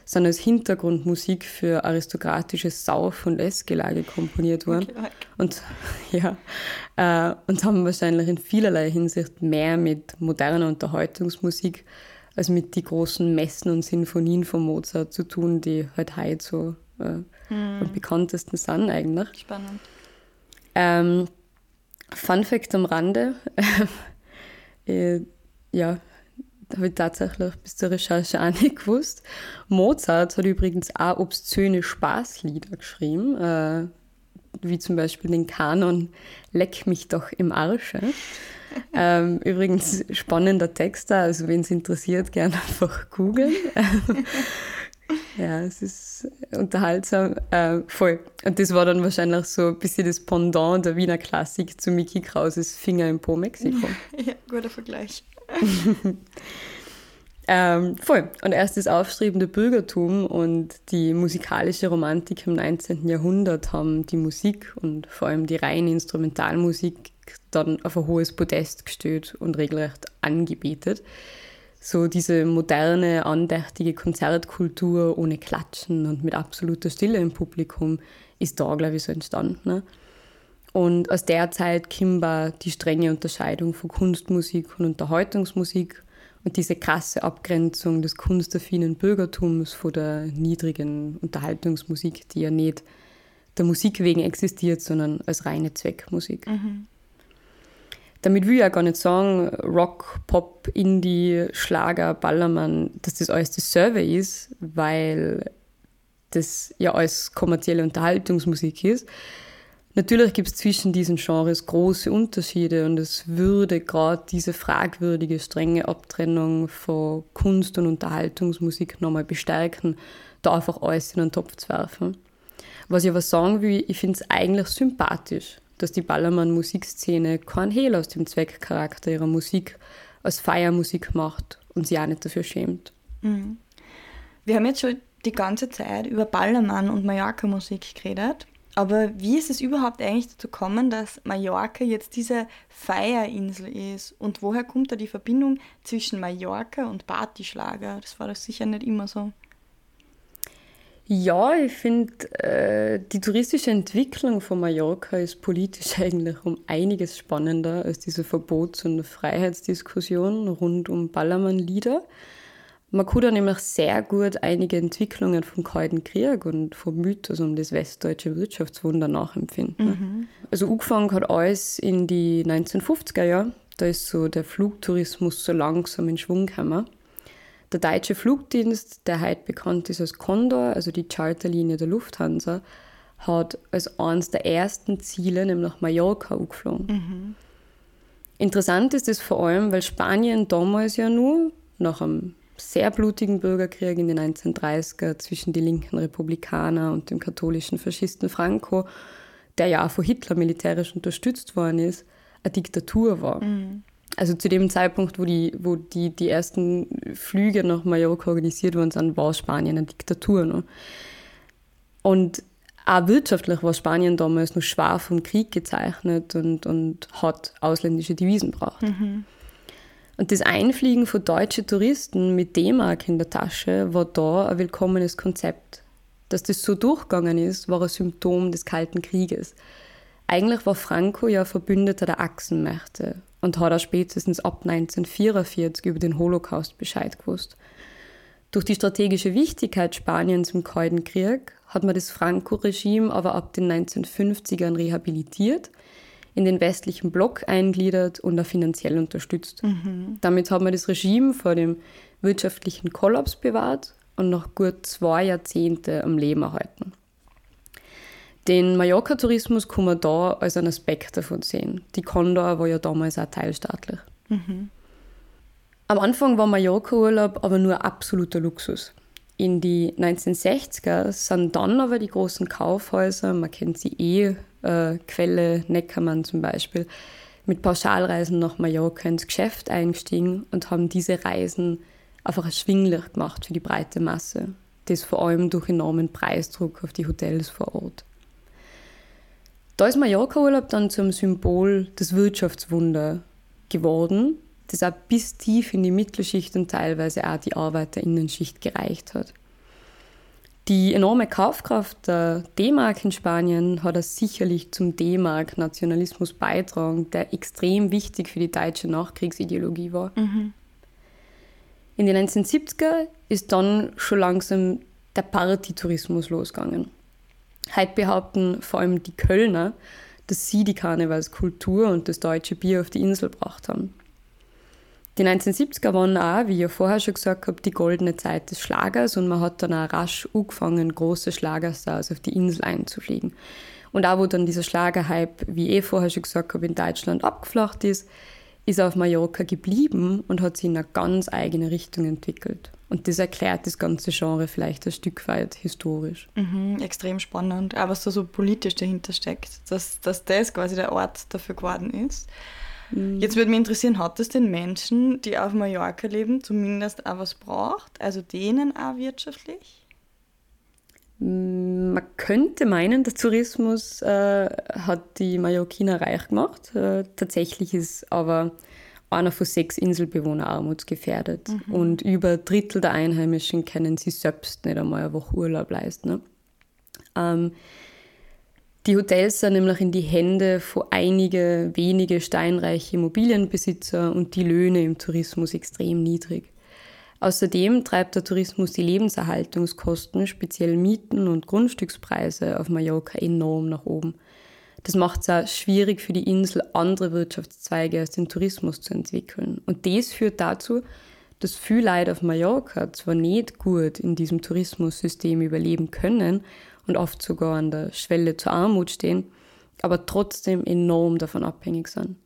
sind als Hintergrundmusik für aristokratisches Sauf- und Essgelage komponiert worden. Okay. Und, ja, äh, und haben wahrscheinlich in vielerlei Hinsicht mehr mit moderner Unterhaltungsmusik als mit den großen Messen und Sinfonien von Mozart zu tun, die halt heute so äh, hm. am bekanntesten sind eigentlich. Spannend. Ähm, Fun Fact am Rande. äh, ja, habe ich tatsächlich bis zur Recherche auch nicht gewusst. Mozart hat übrigens auch obszöne Spaßlieder geschrieben, äh, wie zum Beispiel den Kanon Leck mich doch im Arsche. Ähm, übrigens spannender Text da, also wenn es interessiert, gerne einfach googeln. ja, es ist unterhaltsam. Äh, voll. Und das war dann wahrscheinlich so ein bisschen das Pendant der Wiener Klassik zu Mickey Krauses Finger im Po Mexiko. ja, guter Vergleich. ähm, voll. Und erst das aufstrebende Bürgertum und die musikalische Romantik im 19. Jahrhundert haben die Musik und vor allem die reine Instrumentalmusik dann auf ein hohes Podest gestellt und regelrecht angebetet. So diese moderne, andächtige Konzertkultur ohne Klatschen und mit absoluter Stille im Publikum ist da, glaube ich, so entstanden. Ne? Und aus der Zeit Kimba die strenge Unterscheidung von Kunstmusik und Unterhaltungsmusik und diese krasse Abgrenzung des kunstaffinen Bürgertums von der niedrigen Unterhaltungsmusik, die ja nicht der Musik wegen existiert, sondern als reine Zweckmusik. Mhm. Damit will ich ja gar nicht sagen, Rock, Pop, Indie, Schlager, Ballermann, dass das alles das Survey ist, weil das ja alles kommerzielle Unterhaltungsmusik ist. Natürlich gibt es zwischen diesen Genres große Unterschiede und es würde gerade diese fragwürdige, strenge Abtrennung von Kunst und Unterhaltungsmusik nochmal bestärken, da einfach alles in einen Topf zu werfen. Was ich aber sagen will, ich finde es eigentlich sympathisch, dass die Ballermann-Musikszene keinen Hehl aus dem Zweckcharakter ihrer Musik als Feiermusik macht und sie auch nicht dafür schämt. Mhm. Wir haben jetzt schon die ganze Zeit über Ballermann und Mallorca-Musik geredet. Aber wie ist es überhaupt eigentlich dazu gekommen, dass Mallorca jetzt diese Feierinsel ist? Und woher kommt da die Verbindung zwischen Mallorca und Partyschlager? Das war doch sicher nicht immer so. Ja, ich finde, äh, die touristische Entwicklung von Mallorca ist politisch eigentlich um einiges spannender als diese Verbots- und Freiheitsdiskussion rund um Ballermann-Lieder. Man kann da nämlich sehr gut einige Entwicklungen vom Kalten Krieg und vom Mythos um das westdeutsche Wirtschaftswunder nachempfinden. Mhm. Also angefangen hat alles in die 1950er Jahre. Da ist so der Flugtourismus so langsam in Schwung gekommen. Der deutsche Flugdienst, der heute bekannt ist als Condor, also die Charterlinie der Lufthansa, hat als eines der ersten Ziele nämlich Mallorca angeflogen. Mhm. Interessant ist es vor allem, weil Spanien damals ja nur nach einem sehr blutigen Bürgerkrieg in den 1930er zwischen den linken Republikaner und dem katholischen Faschisten Franco, der ja auch von Hitler militärisch unterstützt worden ist, eine Diktatur war. Mhm. Also zu dem Zeitpunkt, wo die, wo die, die ersten Flüge nach Mallorca organisiert worden sind, war Spanien eine Diktatur. Ne? Und auch wirtschaftlich war Spanien damals noch schwer vom Krieg gezeichnet und, und hat ausländische Devisen braucht. Mhm. Und das Einfliegen von deutschen Touristen mit D-Mark in der Tasche war da ein willkommenes Konzept. Dass das so durchgegangen ist, war ein Symptom des Kalten Krieges. Eigentlich war Franco ja Verbündeter der Achsenmächte und hat auch spätestens ab 1944 über den Holocaust Bescheid gewusst. Durch die strategische Wichtigkeit Spaniens im Kalten Krieg hat man das Franco-Regime aber ab den 1950ern rehabilitiert, in den westlichen Block eingliedert und auch finanziell unterstützt. Mhm. Damit hat man das Regime vor dem wirtschaftlichen Kollaps bewahrt und noch gut zwei Jahrzehnte am Leben erhalten. Den Mallorca-Tourismus kann man da als einen Aspekt davon sehen. Die Condor war ja damals auch teilstaatlich. Mhm. Am Anfang war Mallorca-Urlaub aber nur absoluter Luxus. In die 1960er sind dann aber die großen Kaufhäuser, man kennt sie eh, äh, Quelle, Neckermann zum Beispiel, mit Pauschalreisen nach Mallorca ins Geschäft eingestiegen und haben diese Reisen einfach erschwinglich gemacht für die breite Masse. Das vor allem durch enormen Preisdruck auf die Hotels vor Ort. Da ist Mallorca-Urlaub dann zum Symbol des Wirtschaftswunder geworden, das auch bis tief in die Mittelschicht und teilweise auch die Arbeiterinnenschicht gereicht hat. Die enorme Kaufkraft der D-Mark in Spanien hat er sicherlich zum D-Mark-Nationalismus beitragen, der extrem wichtig für die deutsche Nachkriegsideologie war. Mhm. In den 1970er ist dann schon langsam der Partytourismus losgegangen. Heute behaupten vor allem die Kölner, dass sie die Karnevalskultur und das deutsche Bier auf die Insel gebracht haben. Die 1970er waren auch, wie ich vorher schon gesagt habe, die goldene Zeit des Schlagers und man hat dann auch rasch angefangen, große Schlagerstars auf die Insel einzufliegen. Und auch wo dann dieser Schlagerhype, wie ich vorher schon gesagt habe, in Deutschland abgeflacht ist, ist er auf Mallorca geblieben und hat sich in eine ganz eigene Richtung entwickelt. Und das erklärt das ganze Genre vielleicht ein Stück weit historisch. Mhm, extrem spannend, aber was da so politisch dahinter steckt, dass, dass das quasi der Ort dafür geworden ist. Mhm. Jetzt würde mich interessieren, hat das den Menschen, die auf Mallorca leben, zumindest auch was braucht? Also denen auch wirtschaftlich? Man könnte meinen, der Tourismus äh, hat die Mallorquiner reich gemacht. Äh, tatsächlich ist aber einer von sechs Inselbewohnern armutsgefährdet. Mhm. Und über ein Drittel der Einheimischen können sie selbst nicht einmal eine Woche Urlaub leisten. Ne? Ähm, die Hotels sind nämlich in die Hände von einige wenige steinreiche Immobilienbesitzer und die Löhne im Tourismus extrem niedrig. Außerdem treibt der Tourismus die Lebenserhaltungskosten, speziell Mieten und Grundstückspreise auf Mallorca enorm nach oben. Das macht es auch schwierig für die Insel, andere Wirtschaftszweige als den Tourismus zu entwickeln. Und das führt dazu, dass viele Leute auf Mallorca zwar nicht gut in diesem Tourismussystem überleben können und oft sogar an der Schwelle zur Armut stehen, aber trotzdem enorm davon abhängig sind.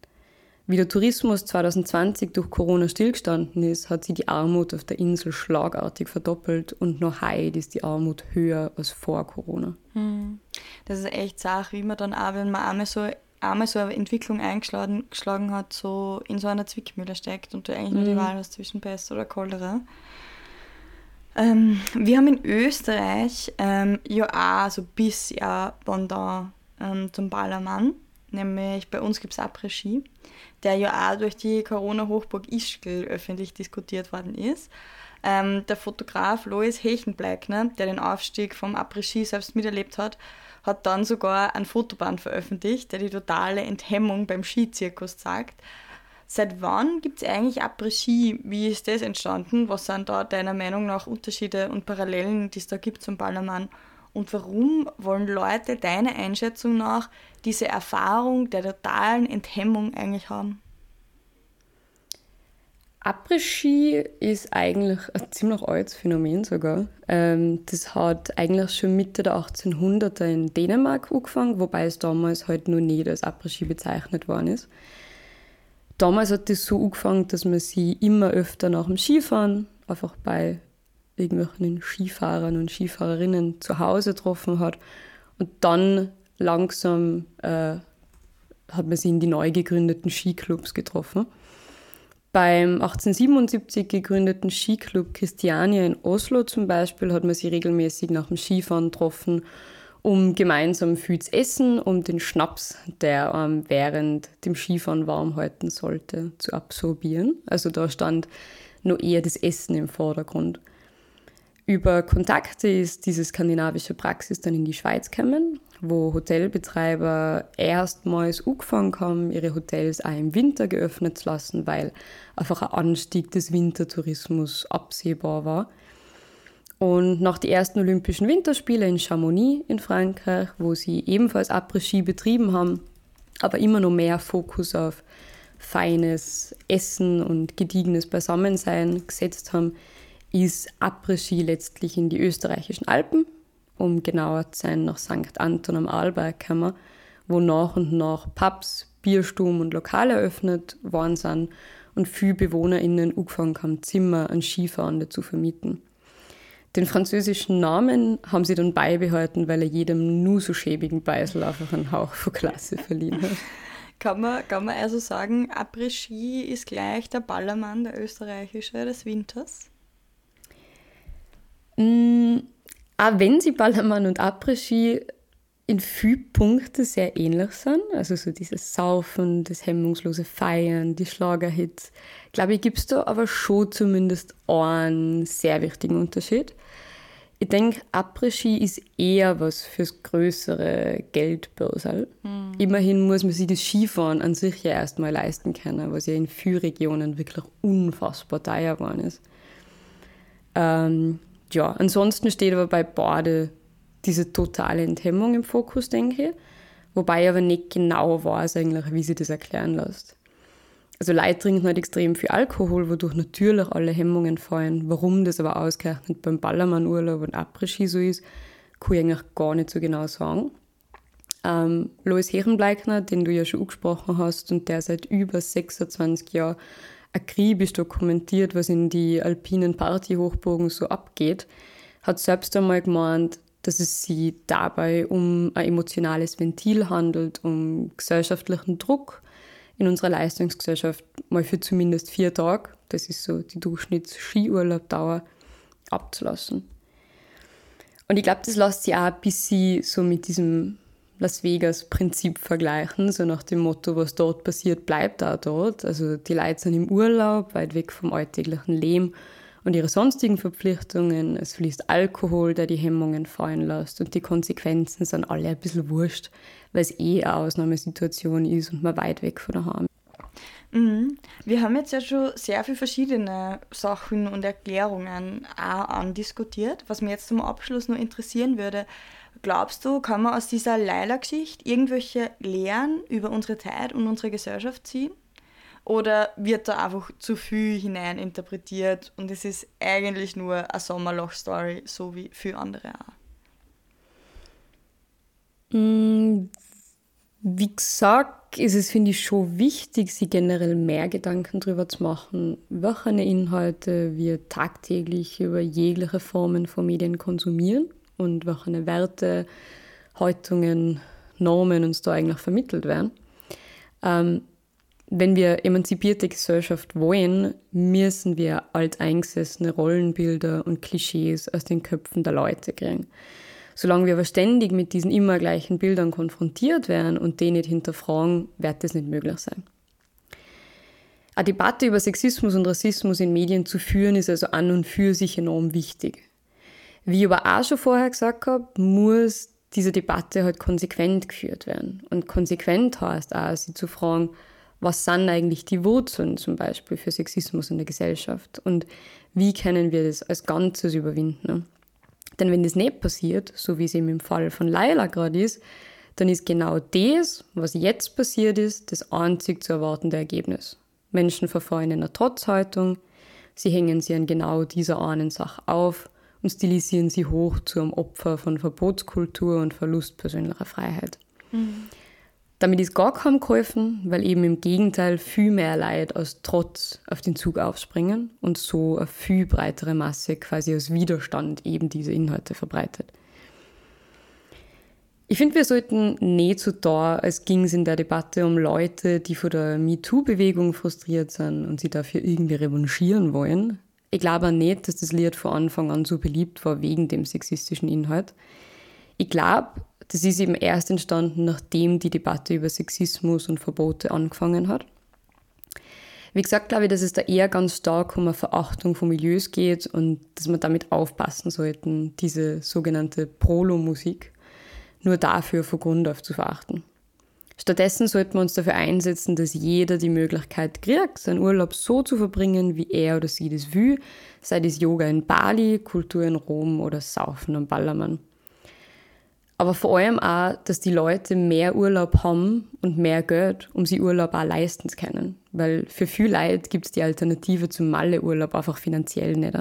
Wie der Tourismus 2020 durch Corona stillgestanden ist, hat sich die Armut auf der Insel schlagartig verdoppelt und noch heute ist die Armut höher als vor Corona. Hm. Das ist echt Sache, wie man dann auch, wenn man einmal so, einmal so eine Entwicklung eingeschlagen hat, so in so einer Zwickmühle steckt und du eigentlich nur die hm. Wahl hast zwischen Pest oder Cholera. Ähm, wir haben in Österreich ähm, ja auch so bis ja Pendant ähm, zum Ballermann, nämlich bei uns gibt es Après-Ski der ja auch durch die Corona-Hochburg Ischgl öffentlich diskutiert worden ist. Ähm, der Fotograf Lois Hechenbleckner, der den Aufstieg vom Après-Ski selbst miterlebt hat, hat dann sogar ein Fotoband veröffentlicht, der die totale Enthemmung beim Skizirkus zeigt. Seit wann gibt es eigentlich Après-Ski? Wie ist das entstanden? Was sind da deiner Meinung nach Unterschiede und Parallelen, die es da gibt zum Ballermann? Und warum wollen Leute deiner Einschätzung nach diese Erfahrung der totalen Enthemmung eigentlich haben? Après-Ski ist eigentlich ein ziemlich altes Phänomen sogar. Ähm, das hat eigentlich schon Mitte der 1800er in Dänemark angefangen, wobei es damals halt nur nicht als Après-Ski bezeichnet worden ist. Damals hat das so angefangen, dass man sie immer öfter nach dem Skifahren einfach bei irgendwelchen Skifahrern und Skifahrerinnen zu Hause getroffen hat. Und dann langsam äh, hat man sie in die neu gegründeten Skiclubs getroffen. Beim 1877 gegründeten Skiclub Christiania in Oslo zum Beispiel hat man sie regelmäßig nach dem Skifahren getroffen, um gemeinsam viel zu essen, um den Schnaps, der ähm, während dem Skifahren warm halten sollte, zu absorbieren. Also da stand nur eher das Essen im Vordergrund. Über Kontakte ist diese skandinavische Praxis dann in die Schweiz gekommen, wo Hotelbetreiber erstmals angefangen haben, ihre Hotels auch im Winter geöffnet zu lassen, weil einfach ein Anstieg des Wintertourismus absehbar war. Und nach den ersten Olympischen Winterspielen in Chamonix in Frankreich, wo sie ebenfalls Après-Ski betrieben haben, aber immer noch mehr Fokus auf feines Essen und gediegenes Beisammensein gesetzt haben, ist Après-Ski letztlich in die österreichischen Alpen, um genauer zu sein, nach St. Anton am Arlberg wo nach und nach Pubs, Bierstuben und Lokale eröffnet worden sind und viele BewohnerInnen angefangen haben, Zimmer an Skifahrende zu vermieten. Den französischen Namen haben sie dann beibehalten, weil er jedem nur so schäbigen Beisel einfach einen Hauch von Klasse verliehen hat. Kann man, kann man also sagen, Après-Ski ist gleich der Ballermann, der österreichische des Winters? Mm, auch wenn sie Ballermann und Après-Ski in vielen Punkten sehr ähnlich sind, also so dieses Saufen, das hemmungslose Feiern, die Schlagerhits, glaube ich, gibt es da aber schon zumindest einen sehr wichtigen Unterschied. Ich denke, Après-Ski ist eher was fürs größere Geldbörsal. Mhm. Immerhin muss man sich das Skifahren an sich ja erstmal leisten können, was ja in vielen Regionen wirklich unfassbar teuer geworden ist. Ähm, ja, ansonsten steht aber bei Bade diese totale Enthemmung im Fokus, denke ich. Wobei ich aber nicht genau weiß eigentlich, wie sie das erklären lässt. Also Leute trinken halt extrem viel Alkohol, wodurch natürlich alle Hemmungen fallen. Warum das aber ausgerechnet beim Ballermann-Urlaub und Après-Ski so ist, kann ich eigentlich gar nicht so genau sagen. Ähm, Lois Herrenbleikner, den du ja schon angesprochen hast und der seit über 26 Jahren akribisch dokumentiert, was in die alpinen Partyhochburgen so abgeht, hat selbst einmal gemeint, dass es sich dabei um ein emotionales Ventil handelt, um gesellschaftlichen Druck, in unserer Leistungsgesellschaft mal für zumindest vier Tage, das ist so die Durchschnitts-Skiurlaubdauer, abzulassen. Und ich glaube, das lässt sich auch ein bisschen so mit diesem Las Vegas-Prinzip vergleichen, so nach dem Motto, was dort passiert, bleibt auch dort. Also die Leute sind im Urlaub, weit weg vom alltäglichen Leben und ihre sonstigen Verpflichtungen. Es fließt Alkohol, der die Hemmungen fallen lässt und die Konsequenzen sind alle ein bisschen wurscht, weil es eh eine Ausnahmesituation ist und man weit weg von daheim. Mhm. Wir haben jetzt ja schon sehr viele verschiedene Sachen und Erklärungen auch andiskutiert. Was mir jetzt zum Abschluss noch interessieren würde, glaubst du, kann man aus dieser Leila-Geschichte irgendwelche Lehren über unsere Zeit und unsere Gesellschaft ziehen? Oder wird da einfach zu viel hineininterpretiert und es ist eigentlich nur eine Sommerloch-Story, so wie für andere auch? Mm, wie gesagt, ist es, finde ich, schon wichtig, sich generell mehr Gedanken darüber zu machen, welche Inhalte wir tagtäglich über jegliche Formen von Medien konsumieren und welche Werte, Häutungen, Normen uns da eigentlich vermittelt werden. Ähm, wenn wir emanzipierte Gesellschaft wollen, müssen wir alteingesessene Rollenbilder und Klischees aus den Köpfen der Leute kriegen. Solange wir aber ständig mit diesen immer gleichen Bildern konfrontiert werden und die nicht hinterfragen, wird das nicht möglich sein. Eine Debatte über Sexismus und Rassismus in Medien zu führen, ist also an und für sich enorm wichtig. Wie ich aber auch schon vorher gesagt habe, muss diese Debatte halt konsequent geführt werden. Und konsequent heißt auch, sie zu fragen, was sind eigentlich die Wurzeln zum Beispiel für Sexismus in der Gesellschaft und wie können wir das als Ganzes überwinden. Denn wenn das nicht passiert, so wie es eben im Fall von Laila gerade ist, dann ist genau das, was jetzt passiert ist, das einzig zu erwartende Ergebnis. Menschen verfallen in einer Trotzhaltung, sie hängen sie an genau dieser einen Sache auf und stilisieren sie hoch zu einem Opfer von Verbotskultur und Verlust persönlicher Freiheit. Mhm. Damit ist gar kaum geholfen, weil eben im Gegenteil viel mehr Leid aus Trotz auf den Zug aufspringen und so eine viel breitere Masse quasi aus Widerstand eben diese Inhalte verbreitet. Ich finde, wir sollten nicht so da, als ging es in der Debatte um Leute, die von der MeToo-Bewegung frustriert sind und sie dafür irgendwie revanchieren wollen. Ich glaube auch nicht, dass das Lied von Anfang an so beliebt war wegen dem sexistischen Inhalt. Ich glaube, das ist eben erst entstanden, nachdem die Debatte über Sexismus und Verbote angefangen hat. Wie gesagt, glaube ich, dass es da eher ganz stark um eine Verachtung von Milieus geht und dass wir damit aufpassen sollten, diese sogenannte Prolo-Musik nur dafür von Grund auf zu verachten. Stattdessen sollten wir uns dafür einsetzen, dass jeder die Möglichkeit kriegt, seinen Urlaub so zu verbringen, wie er oder sie das will, sei das Yoga in Bali, Kultur in Rom oder Saufen am Ballermann. Aber vor allem auch, dass die Leute mehr Urlaub haben und mehr Geld, um sie Urlaub auch leisten zu können. Weil für viel Leute gibt es die Alternative zum Malle-Urlaub einfach finanziell nicht.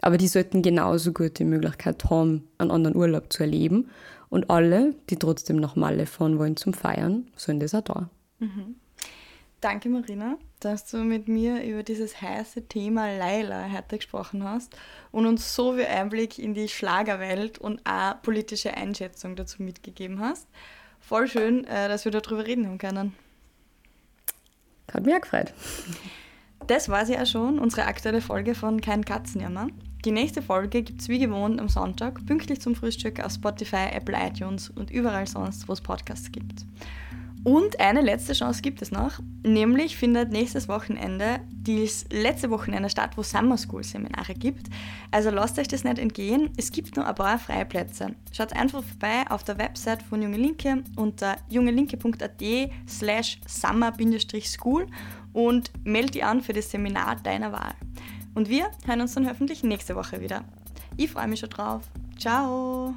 Aber die sollten genauso gut die Möglichkeit haben, einen anderen Urlaub zu erleben. Und alle, die trotzdem nach Malle fahren wollen zum Feiern, sollen das auch da. Mhm. Danke, Marina, dass du mit mir über dieses heiße Thema Laila heute gesprochen hast und uns so viel Einblick in die Schlagerwelt und auch politische Einschätzung dazu mitgegeben hast. Voll schön, äh, dass wir darüber reden haben können. Hat mich auch gefreut. Das war sie ja schon, unsere aktuelle Folge von Kein Katzenjammer. Die nächste Folge gibt es wie gewohnt am Sonntag, pünktlich zum Frühstück auf Spotify, Apple iTunes und überall sonst, wo es Podcasts gibt. Und eine letzte Chance gibt es noch, nämlich findet nächstes Wochenende das letzte Wochenende statt, wo Summer School Seminare gibt. Also lasst euch das nicht entgehen, es gibt nur ein paar freie Plätze. Schaut einfach vorbei auf der Website von Junge Linke unter jungelinke.at slash summer-school und melde dich an für das Seminar deiner Wahl. Und wir hören uns dann hoffentlich nächste Woche wieder. Ich freue mich schon drauf. Ciao!